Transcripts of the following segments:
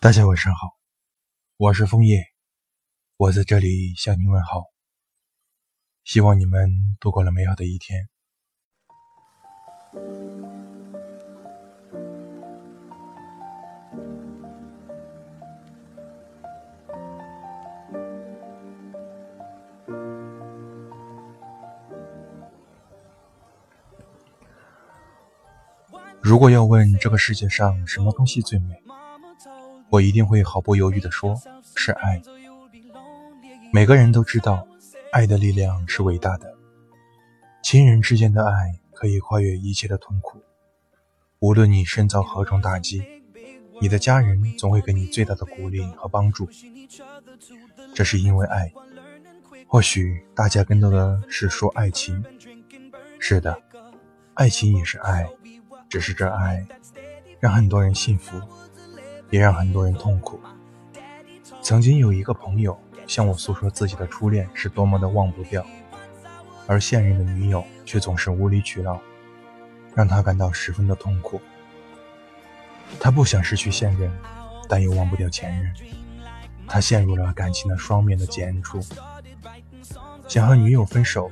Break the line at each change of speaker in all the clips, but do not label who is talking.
大家晚上好，我是枫叶，我在这里向您问好，希望你们度过了美好的一天。如果要问这个世界上什么东西最美？我一定会毫不犹豫地说，是爱。每个人都知道，爱的力量是伟大的。亲人之间的爱可以跨越一切的痛苦。无论你身遭何种打击，你的家人总会给你最大的鼓励和帮助。这是因为爱。或许大家更多的是说爱情。是的，爱情也是爱，只是这爱让很多人幸福。也让很多人痛苦。曾经有一个朋友向我诉说自己的初恋是多么的忘不掉，而现任的女友却总是无理取闹，让他感到十分的痛苦。他不想失去现任，但又忘不掉前任，他陷入了感情的双面的尖处，想和女友分手，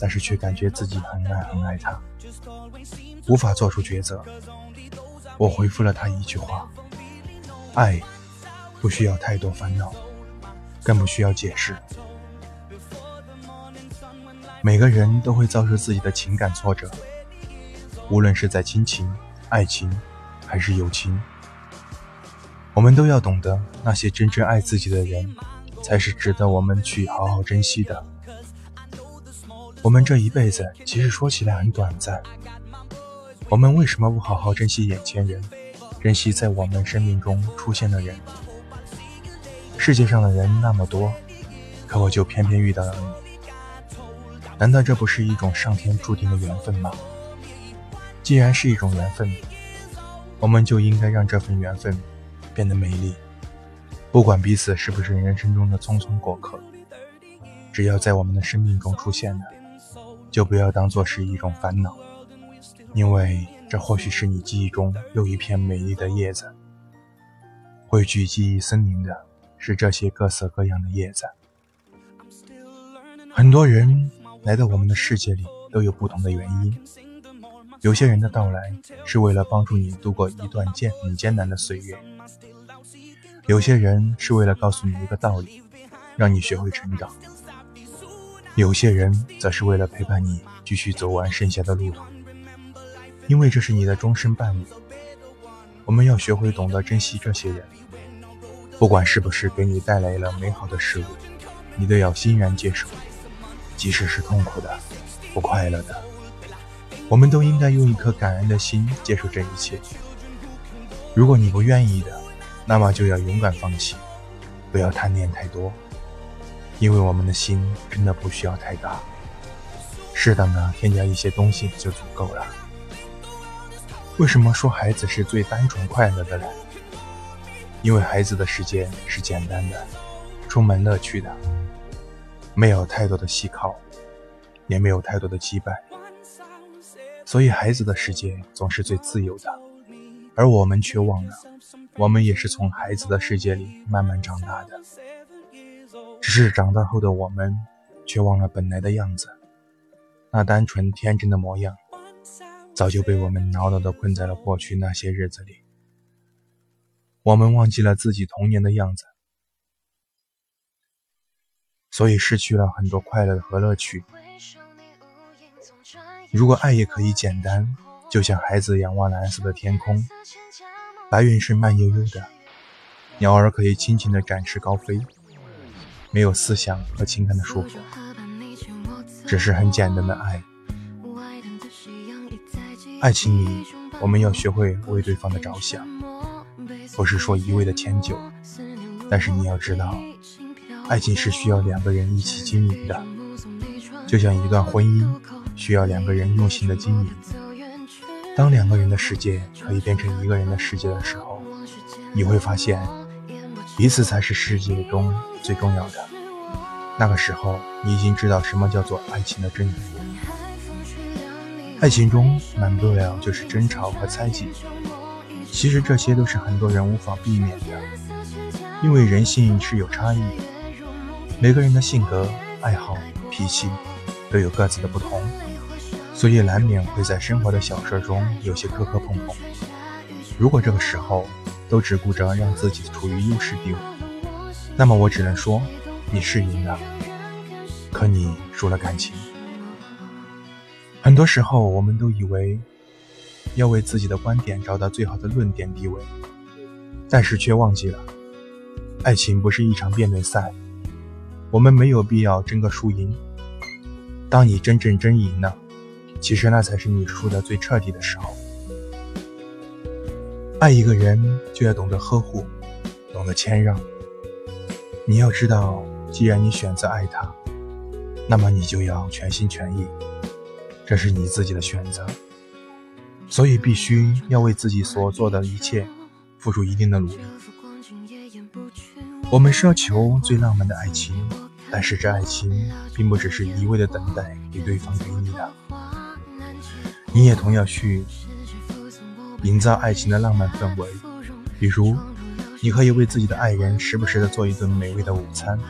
但是却感觉自己很爱很爱她，无法做出抉择。我回复了他一句话。爱不需要太多烦恼，更不需要解释。每个人都会遭受自己的情感挫折，无论是在亲情、爱情还是友情，我们都要懂得，那些真正爱自己的人，才是值得我们去好好珍惜的。我们这一辈子其实说起来很短暂，我们为什么不好好珍惜眼前人？珍惜在我们生命中出现的人。世界上的人那么多，可我就偏偏遇到了你。难道这不是一种上天注定的缘分吗？既然是一种缘分，我们就应该让这份缘分变得美丽。不管彼此是不是人生中的匆匆过客，只要在我们的生命中出现了，就不要当做是一种烦恼，因为。这或许是你记忆中又一片美丽的叶子，汇聚记忆森林的是这些各色各样的叶子。很多人来到我们的世界里都有不同的原因，有些人的到来是为了帮助你度过一段艰很艰难的岁月，有些人是为了告诉你一个道理，让你学会成长，有些人则是为了陪伴你继续走完剩下的路途。因为这是你的终身伴侣，我们要学会懂得珍惜这些人，不管是不是给你带来了美好的事物，你都要欣然接受，即使是痛苦的、不快乐的，我们都应该用一颗感恩的心接受这一切。如果你不愿意的，那么就要勇敢放弃，不要贪念太多，因为我们的心真的不需要太大，适当的添加一些东西就足够了。为什么说孩子是最单纯快乐的人？因为孩子的世界是简单的，充满乐趣的，没有太多的依靠，也没有太多的羁绊，所以孩子的世界总是最自由的。而我们却忘了，我们也是从孩子的世界里慢慢长大的，只是长大后的我们，却忘了本来的样子，那单纯天真的模样。早就被我们牢牢地困在了过去那些日子里，我们忘记了自己童年的样子，所以失去了很多快乐和乐趣。如果爱也可以简单，就像孩子仰望蓝色的天空，白云是慢悠悠的，鸟儿可以轻轻地展翅高飞，没有思想和情感的束缚，只是很简单的爱。爱情里，我们要学会为对方的着想，不是说一味的迁就。但是你要知道，爱情是需要两个人一起经营的，就像一段婚姻需要两个人用心的经营。当两个人的世界可以变成一个人的世界的时候，你会发现，彼此才是世界中最重要的。那个时候，你已经知道什么叫做爱情的真谛。爱情中，免不了就是争吵和猜忌。其实这些都是很多人无法避免的，因为人性是有差异的，每个人的性格、爱好、脾气都有各自的不同，所以难免会在生活的小事中有些磕磕碰碰。如果这个时候都只顾着让自己处于优势地位，那么我只能说你是赢了，可你输了感情。很多时候，我们都以为要为自己的观点找到最好的论点地位，但是却忘记了，爱情不是一场辩论赛，我们没有必要争个输赢。当你真正争赢了，其实那才是你输的最彻底的时候。爱一个人就要懂得呵护，懂得谦让。你要知道，既然你选择爱他，那么你就要全心全意。这是你自己的选择，所以必须要为自己所做的一切付出一定的努力。我们奢求最浪漫的爱情，但是这爱情并不只是一味的等待给对方给你的，你也同样去营造爱情的浪漫氛围。比如，你可以为自己的爱人时不时的做一顿美味的午餐，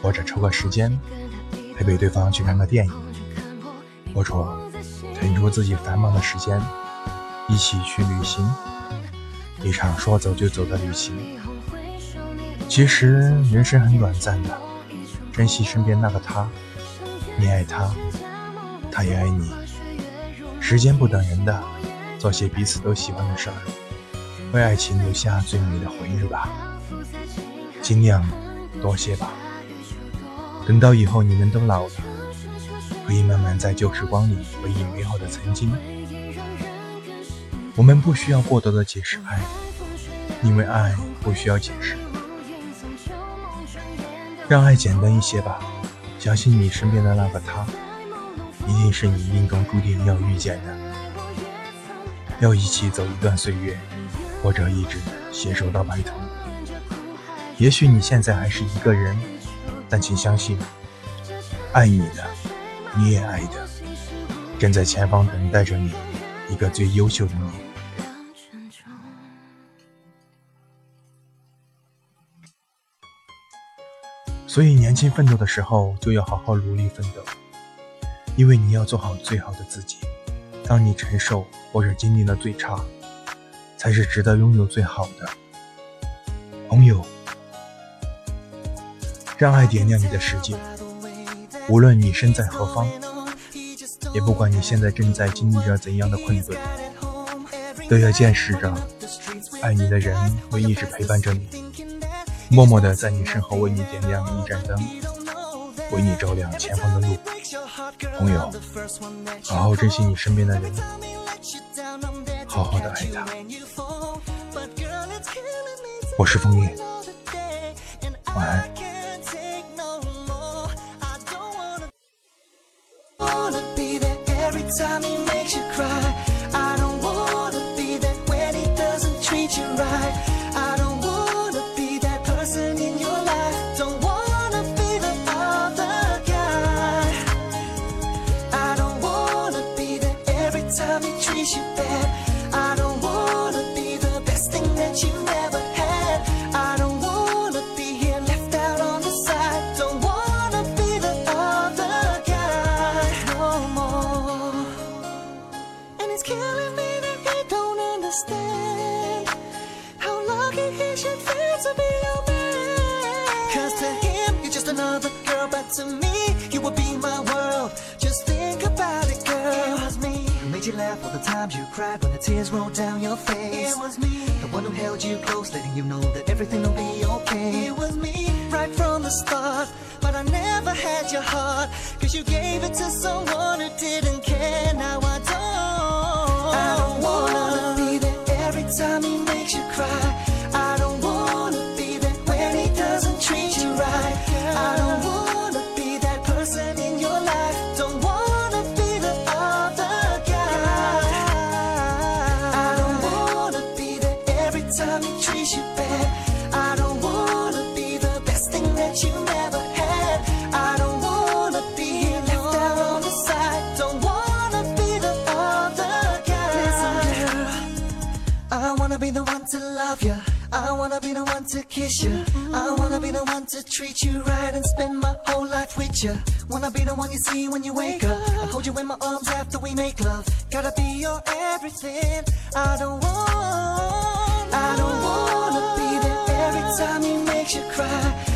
或者抽个时间陪陪对方去看个电影。或者腾出自己繁忙的时间，一起去旅行，一场说走就走的旅行。其实人生很短暂的，珍惜身边那个他，你爱他，他也爱你。时间不等人的，做些彼此都喜欢的事儿，为爱情留下最美的回忆吧。尽量多些吧，等到以后你们都老了。可以慢慢在旧时光里回忆美好的曾经。我们不需要过多的解释爱，因为爱不需要解释。让爱简单一些吧，相信你身边的那个他，一定是你命中注定要遇见的。要一起走一段岁月，或者一直携手到白头。也许你现在还是一个人，但请相信，爱你的。你也爱的，正在前方等待着你，一个最优秀的你。所以，年轻奋斗的时候就要好好努力奋斗，因为你要做好最好的自己。当你承受或者经历了最差，才是值得拥有最好的。朋友，让爱点亮你的世界。无论你身在何方，也不管你现在正在经历着怎样的困顿，都要见识着，爱你的人会一直陪伴着你，默默的在你身后为你点亮一盏灯，为你照亮前方的路。朋友，好好珍惜你身边的人，好好的爱他。我是枫叶，晚安。Let me treat you bad. You laugh all the times you cried When the tears rolled down your face? It was me. The one who held you close Letting you know that everything will be okay. It was me Right from the start But I never had your heart Cause you gave it to someone who didn't care. Now I treats you bad. I don't wanna be the best thing that you never had. I don't wanna be left out on the side. Don't wanna be the other guy. Listen, girl, I wanna be the one to
love you. I wanna be the one to kiss you. I wanna be the one to treat you right and spend my whole life with you. Wanna be the one you see when you wake up I hold you in my arms after we make love. Gotta be your everything. I don't want I don't wanna be there every time he makes you cry.